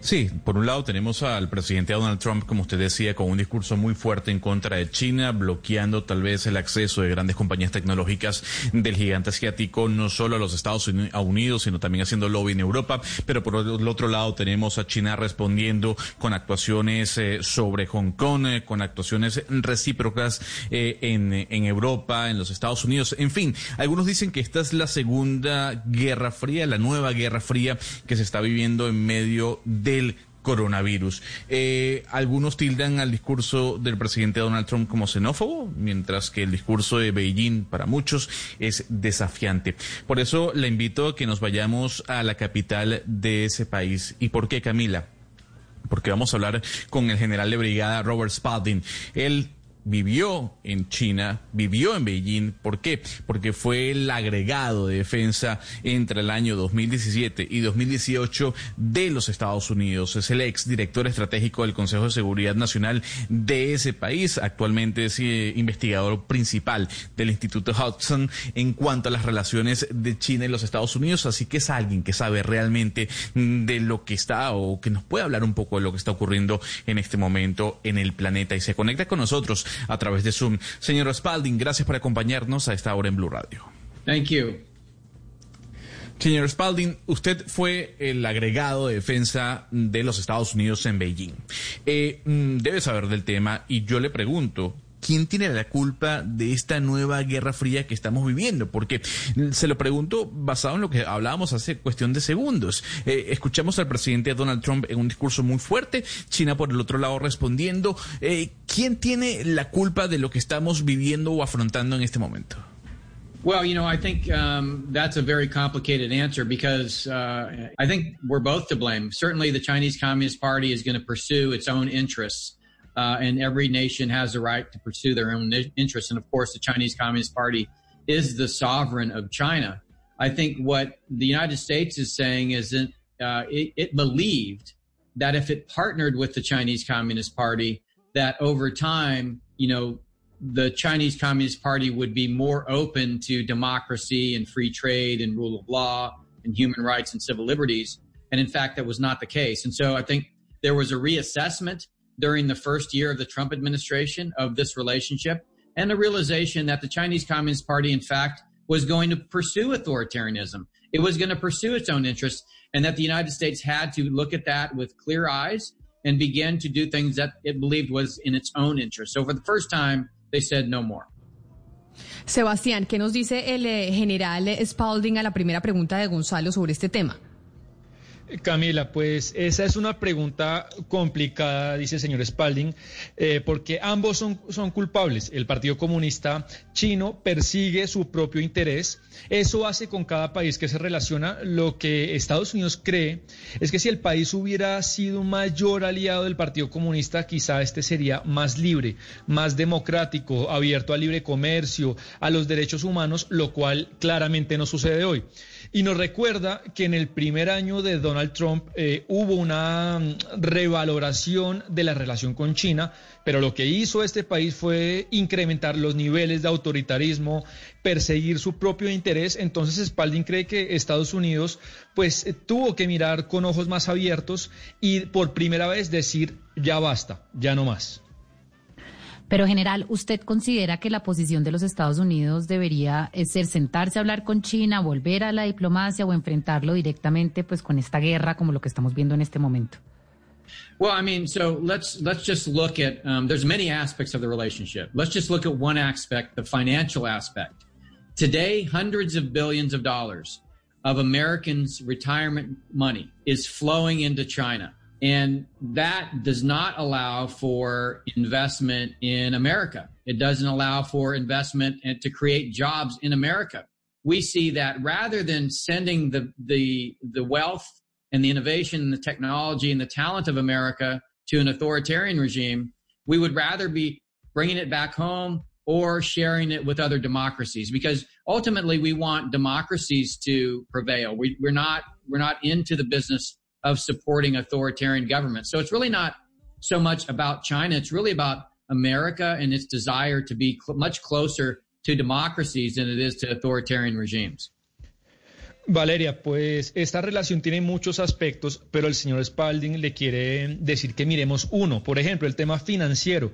Sí, por un lado tenemos al presidente Donald Trump, como usted decía, con un discurso muy fuerte en contra de China, bloqueando tal vez el acceso de grandes compañías tecnológicas del gigante asiático, no solo a los Estados Unidos, sino también haciendo lobby en Europa. Pero por el otro lado tenemos a China respondiendo con actuaciones eh, sobre Hong Kong, eh, con actuaciones recíprocas eh, en, en Europa, en los Estados Unidos. En fin, algunos dicen que esta es la segunda guerra fría, la nueva guerra fría que se está viviendo en medio de del coronavirus. Eh, algunos tildan al discurso del presidente Donald Trump como xenófobo, mientras que el discurso de Beijing para muchos es desafiante. Por eso le invito a que nos vayamos a la capital de ese país. ¿Y por qué, Camila? Porque vamos a hablar con el general de brigada Robert Spalding. Él vivió en China, vivió en Beijing. ¿Por qué? Porque fue el agregado de defensa entre el año 2017 y 2018 de los Estados Unidos. Es el ex director estratégico del Consejo de Seguridad Nacional de ese país. Actualmente es eh, investigador principal del Instituto Hudson en cuanto a las relaciones de China y los Estados Unidos. Así que es alguien que sabe realmente mm, de lo que está o que nos puede hablar un poco de lo que está ocurriendo en este momento en el planeta y se conecta con nosotros a través de Zoom. Señor Spalding, gracias por acompañarnos a esta hora en Blue Radio. Thank you. Señor Spalding, usted fue el agregado de defensa de los Estados Unidos en Beijing. Eh, mm, debe saber del tema y yo le pregunto, ¿quién tiene la culpa de esta nueva guerra fría que estamos viviendo? Porque se lo pregunto basado en lo que hablábamos hace cuestión de segundos. Eh, escuchamos al presidente Donald Trump en un discurso muy fuerte, China por el otro lado respondiendo. Eh, ¿Quién tiene la culpa de lo que estamos viviendo o afrontando en este momento? Well, you know, I think um, that's a very complicated answer because uh, I think we're both to blame. Certainly, the Chinese Communist Party is going to pursue its own interests. Uh, and every nation has the right to pursue their own interests. And of course, the Chinese Communist Party is the sovereign of China. I think what the United States is saying is that uh, it, it believed that if it partnered with the Chinese Communist Party, that over time, you know, the Chinese Communist Party would be more open to democracy and free trade and rule of law and human rights and civil liberties. And in fact, that was not the case. And so I think there was a reassessment during the first year of the Trump administration of this relationship and the realization that the Chinese Communist Party, in fact, was going to pursue authoritarianism. It was going to pursue its own interests, and that the United States had to look at that with clear eyes and begin to do things that it believed was in its own interest. So, for the first time, they said no more. Sebastián, ¿qué nos dice el eh, general Spalding a la primera pregunta de Gonzalo sobre este tema? Camila, pues esa es una pregunta complicada, dice el señor Spalding, eh, porque ambos son, son culpables. El Partido Comunista chino persigue su propio interés. Eso hace con cada país que se relaciona. Lo que Estados Unidos cree es que si el país hubiera sido un mayor aliado del Partido Comunista, quizá este sería más libre, más democrático, abierto al libre comercio, a los derechos humanos, lo cual claramente no sucede hoy. Y nos recuerda que en el primer año de Donald Trump eh, hubo una mm, revaloración de la relación con China, pero lo que hizo este país fue incrementar los niveles de autoritarismo, perseguir su propio interés. Entonces Spalding cree que Estados Unidos pues eh, tuvo que mirar con ojos más abiertos y por primera vez decir ya basta, ya no más. Pero, general, ¿usted considera que la posición de los Estados Unidos debería eh, ser sentarse a hablar con China, volver a la diplomacia o enfrentarlo directamente pues con esta guerra como lo que estamos viendo en este momento? Well, I mean, so let's let's just look at. Um, there's many aspects of the relationship. Let's just look at one aspect, the financial aspect. Today, hundreds of billions of dollars of Americans' retirement money is flowing into China. And that does not allow for investment in America. It doesn't allow for investment and to create jobs in America. We see that rather than sending the, the, the wealth and the innovation and the technology and the talent of America to an authoritarian regime, we would rather be bringing it back home or sharing it with other democracies because ultimately we want democracies to prevail. We, we're not we're not into the business of supporting authoritarian governments. So it's really not so much about China. It's really about America and its desire to be cl- much closer to democracies than it is to authoritarian regimes. Valeria, pues esta relación tiene muchos aspectos, pero el señor Spalding le quiere decir que miremos uno. Por ejemplo, el tema financiero.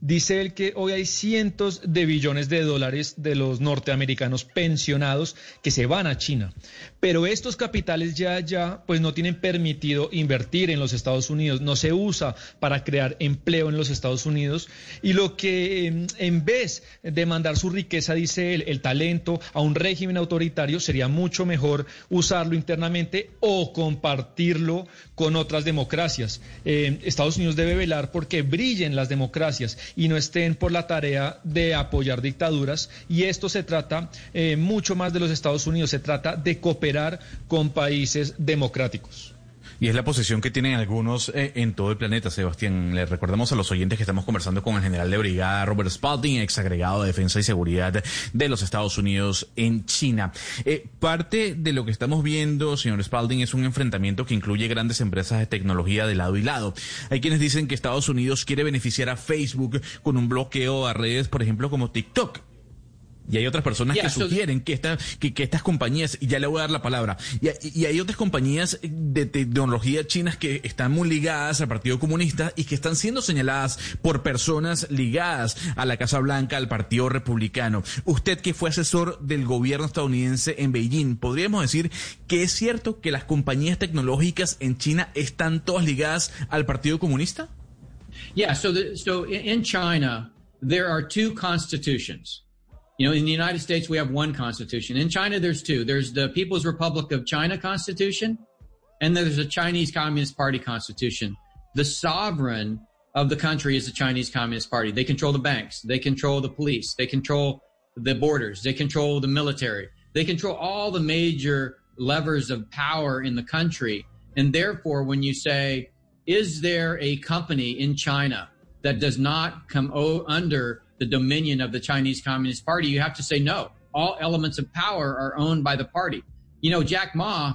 Dice él que hoy hay cientos de billones de dólares de los norteamericanos pensionados que se van a China. Pero estos capitales ya, ya, pues no tienen permitido invertir en los Estados Unidos, no se usa para crear empleo en los Estados Unidos. Y lo que em, en vez de mandar su riqueza, dice él, el talento a un régimen autoritario, sería mucho mejor usarlo internamente o compartirlo con otras democracias. Eh, Estados Unidos debe velar porque brillen las democracias y no estén por la tarea de apoyar dictaduras. Y esto se trata eh, mucho más de los Estados Unidos, se trata de cooperar con países democráticos. Y es la posición que tienen algunos eh, en todo el planeta, Sebastián. Le recordamos a los oyentes que estamos conversando con el general de brigada Robert Spalding, ex agregado de Defensa y Seguridad de los Estados Unidos en China. Eh, parte de lo que estamos viendo, señor Spalding, es un enfrentamiento que incluye grandes empresas de tecnología de lado y lado. Hay quienes dicen que Estados Unidos quiere beneficiar a Facebook con un bloqueo a redes, por ejemplo, como TikTok. Y hay otras personas Yeah, que so- sugieren que, esta, que, que estas compañías, y ya le voy a dar la palabra, y, y hay otras compañías de tecnología chinas que están muy ligadas al Partido Comunista y que están siendo señaladas por personas ligadas a la Casa Blanca, al Partido Republicano. Usted que fue asesor del gobierno estadounidense en Beijing, ¿podríamos decir que es cierto que las compañías tecnológicas en China están todas ligadas al Partido Comunista? Yeah, so the, so in in China there are two constitutions. You know, in the United States we have one constitution. In China there's two. There's the People's Republic of China Constitution and there's a Chinese Communist Party Constitution. The sovereign of the country is the Chinese Communist Party. They control the banks, they control the police, they control the borders, they control the military, they control all the major levers of power in the country. And therefore, when you say, is there a company in China that does not come under the dominion of the Chinese Communist Party? You have to say no. All elements of power are owned by the party. You know, Jack Ma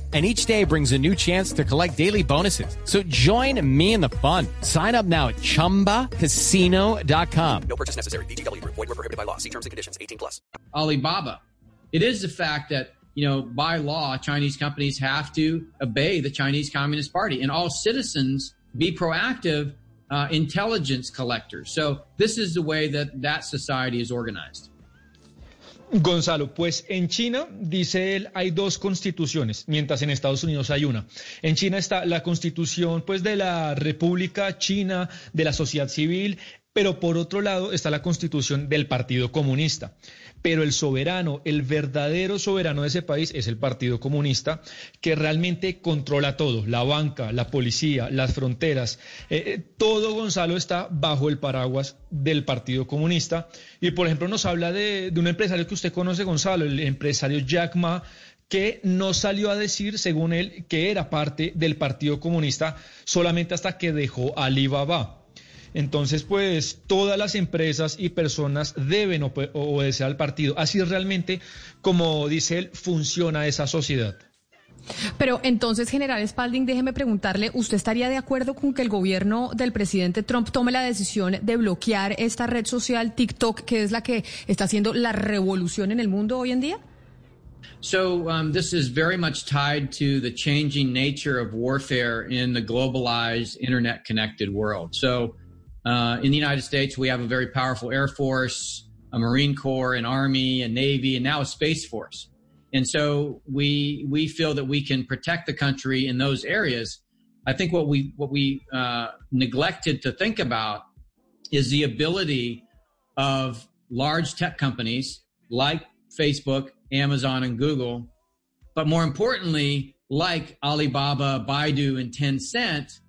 And each day brings a new chance to collect daily bonuses. So join me in the fun. Sign up now at ChumbaCasino.com. No purchase necessary. VGW Group. Void were prohibited by law. See terms and conditions. 18 plus. Alibaba. It is the fact that, you know, by law, Chinese companies have to obey the Chinese Communist Party and all citizens be proactive uh, intelligence collectors. So this is the way that that society is organized. Gonzalo, pues en China, dice él, hay dos constituciones, mientras en Estados Unidos hay una. En China está la constitución pues de la República China, de la sociedad civil, pero por otro lado está la constitución del Partido Comunista. Pero el soberano, el verdadero soberano de ese país es el Partido Comunista, que realmente controla todo, la banca, la policía, las fronteras. Eh, eh, todo, Gonzalo, está bajo el paraguas del Partido Comunista. Y, por ejemplo, nos habla de, de un empresario que usted conoce, Gonzalo, el empresario Jack Ma, que no salió a decir, según él, que era parte del Partido Comunista solamente hasta que dejó Alibaba. Entonces, pues todas las empresas y personas deben obe- obedecer al partido. Así es realmente, como dice él, funciona esa sociedad. Pero entonces, general Spalding, déjeme preguntarle, ¿usted estaría de acuerdo con que el gobierno del presidente Trump tome la decisión de bloquear esta red social TikTok, que es la que está haciendo la revolución en el mundo hoy en día? So um, this is very much tied to the changing nature of warfare in the globalized, internet-connected world. So uh, in the United States, we have a very powerful Air Force, a Marine Corps, an Army, a Navy, and now a Space Force. And so we we feel that we can protect the country in those areas. I think what we what we uh, neglected to think about is the ability of large tech companies like Facebook, Amazon, and Google, but more importantly, like Alibaba, Baidu, and Tencent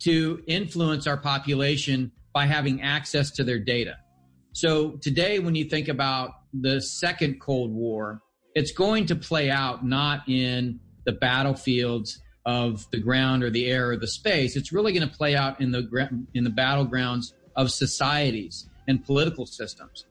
to influence our population by having access to their data. So today, when you think about the second Cold War, it's going to play out not in the battlefields of the ground or the air or the space. It's really going to play out in the in the battlegrounds of societies and political systems.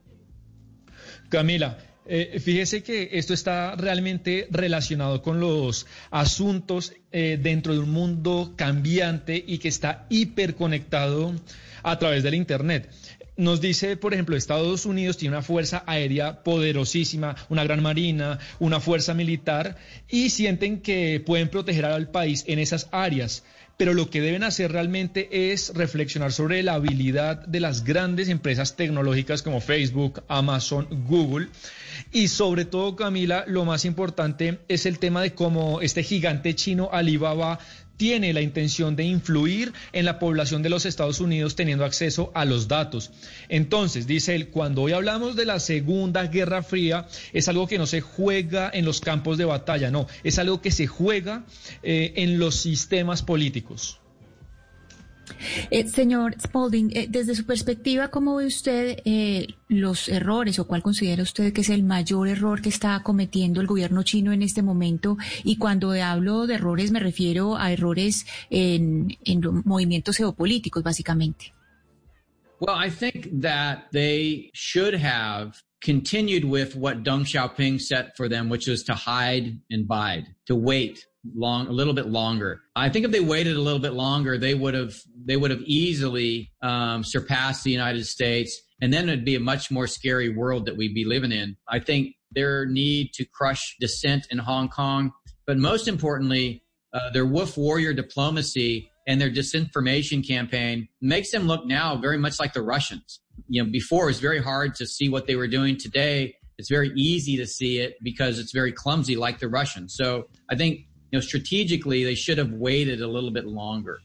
Camila, eh, fíjese que esto está realmente relacionado con los asuntos eh, dentro de un mundo cambiante y que está hiperconectado a través del Internet. Nos dice, por ejemplo, Estados Unidos tiene una fuerza aérea poderosísima, una gran marina, una fuerza militar, y sienten que pueden proteger al país en esas áreas. Pero lo que deben hacer realmente es reflexionar sobre la habilidad de las grandes empresas tecnológicas como Facebook, Amazon, Google. Y sobre todo, Camila, lo más importante es el tema de cómo este gigante chino Alibaba tiene la intención de influir en la población de los Estados Unidos teniendo acceso a los datos. Entonces, dice él, cuando hoy hablamos de la Segunda Guerra Fría, es algo que no se juega en los campos de batalla, no, es algo que se juega eh, en los sistemas políticos. Eh, señor Spalding, eh, desde su perspectiva, ¿cómo ve usted eh, los errores o cuál considera usted que es el mayor error que está cometiendo el gobierno chino en este momento? Y cuando hablo de errores me refiero a errores en, en movimientos geopolíticos, básicamente. Well, I think that they should have continued with what Deng Xiaoping set for them, which was to hide and bide, to wait long a little bit longer. I think if they waited a little bit longer, they would have they would have easily um, surpassed the United States, and then it'd be a much more scary world that we'd be living in. I think their need to crush dissent in Hong Kong, but most importantly, uh, their wolf warrior diplomacy and their disinformation campaign makes them look now very much like the Russians. You know, before it was very hard to see what they were doing. Today, it's very easy to see it because it's very clumsy like the Russians. So I think you they should have waited a little bit longer.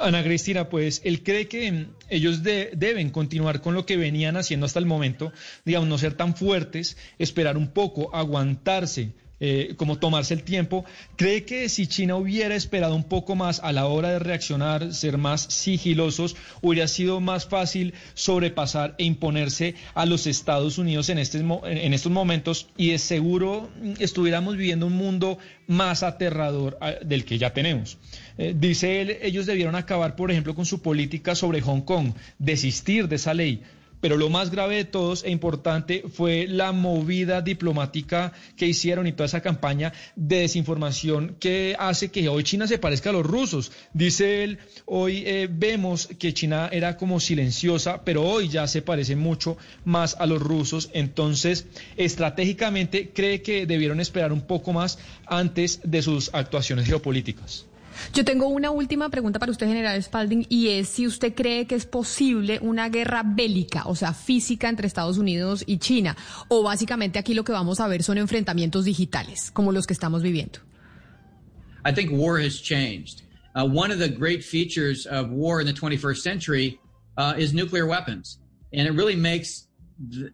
Ana Cristina, pues él cree que ellos de, deben continuar con lo que venían haciendo hasta el momento, digamos, no ser tan fuertes, esperar un poco, aguantarse, eh, como tomarse el tiempo. ¿Cree que si China hubiera esperado un poco más a la hora de reaccionar, ser más sigilosos, hubiera sido más fácil sobrepasar e imponerse a los Estados Unidos en, este, estos momentos y de seguro estuviéramos viviendo un mundo más aterrador ah, del que ya tenemos? Eh, dice él, ellos debieron acabar, por ejemplo, con su política sobre Hong Kong, desistir de esa ley pero lo más grave de todos e importante fue la movida diplomática que hicieron y toda esa campaña de desinformación que hace que hoy China se parezca a los rusos. Dice él, hoy eh, vemos que China era como silenciosa, pero hoy ya se parece mucho más a los rusos. Entonces, estratégicamente cree que debieron esperar un poco más antes de sus actuaciones geopolíticas. Yo tengo una última pregunta para usted, general Spalding, y es si usted cree que es posible una guerra bélica, o sea, física entre Estados Unidos y China, o básicamente aquí lo que vamos a ver son enfrentamientos digitales, como los que estamos viviendo. I think war has changed. Uh, one of the great features of war in the 21st century uh, is nuclear weapons, and it really makes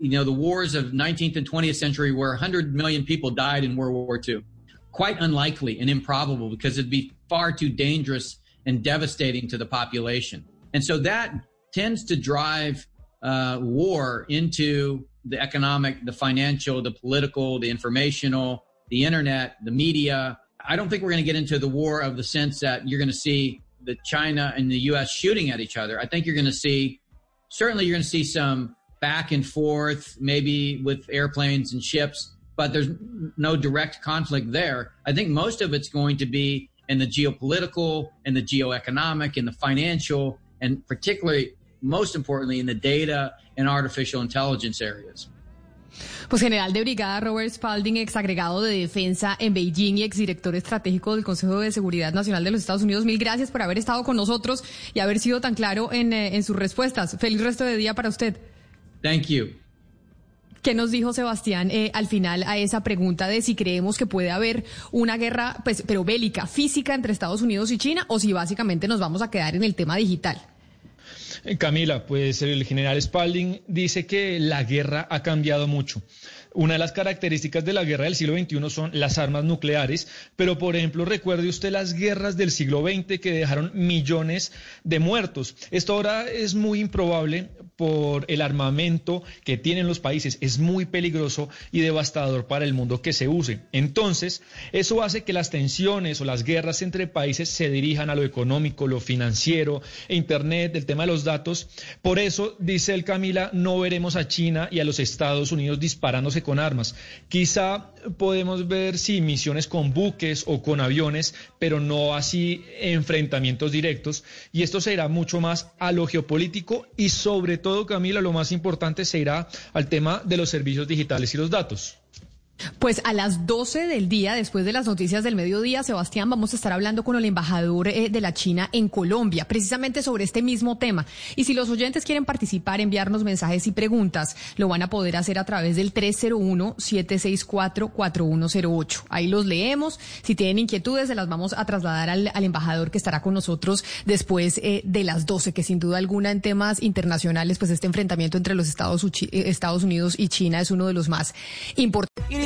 you know the wars of 19th and 20th century, where 100 million people died in World War II, quite unlikely and improbable because it'd be far too dangerous and devastating to the population. And so that tends to drive uh, war into the economic, the financial, the political, the informational, the internet, the media. I don't think we're going to get into the war of the sense that you're going to see the China and the U.S. shooting at each other. I think you're going to see, certainly, you're going to see some back and forth, maybe with airplanes and ships, but there's no direct conflict there. I think most of it's going to be in the geopolitical and the geoeconomic and the financial, and particularly, most importantly, in the data and artificial intelligence areas. Pues general de brigada Robert Spalding, ex agregado de defensa en Beijing y exdirector estratégico del Consejo de Seguridad Nacional de los Estados Unidos. Mil gracias por haber estado con nosotros y haber sido tan claro en, eh, en sus respuestas. Feliz resto de día para usted. Thank you. ¿Qué nos dijo Sebastián eh, al final a esa pregunta de si creemos que puede haber una guerra, pues, pero bélica, física entre Estados Unidos y China, o si básicamente nos vamos a quedar en el tema digital? Camila, pues el general Spalding dice que la guerra ha cambiado mucho. Una de las características de la guerra del siglo XXI son las armas nucleares, pero por ejemplo recuerde usted las guerras del siglo XX que dejaron millones de muertos. Esto ahora es muy improbable por el armamento que tienen los países. Es muy peligroso y devastador para el mundo que se use. Entonces, eso hace que las tensiones o las guerras entre países se dirijan a lo económico, lo financiero, Internet, el tema de los datos. Por eso, dice el Camila, no veremos a China y a los Estados Unidos disparándose con armas. Quizá podemos ver, sí, misiones con buques o con aviones, pero no así enfrentamientos directos. Y esto se irá mucho más a lo geopolítico y sobre todo, Camila, lo más importante se irá al tema de los servicios digitales y los datos. Pues a las 12 del día, después de las noticias del mediodía, Sebastián, vamos a estar hablando con el embajador eh, de la China en Colombia, precisamente sobre este mismo tema. Y si los oyentes quieren participar, enviarnos mensajes y preguntas, lo van a poder hacer a través del 301-764-4108. Ahí los leemos. Si tienen inquietudes, se las vamos a trasladar al, embajador que estará con nosotros después eh, de las 12, que sin duda alguna en temas internacionales, pues este enfrentamiento entre los Estados, eh, Estados Unidos y China es uno de los más importantes.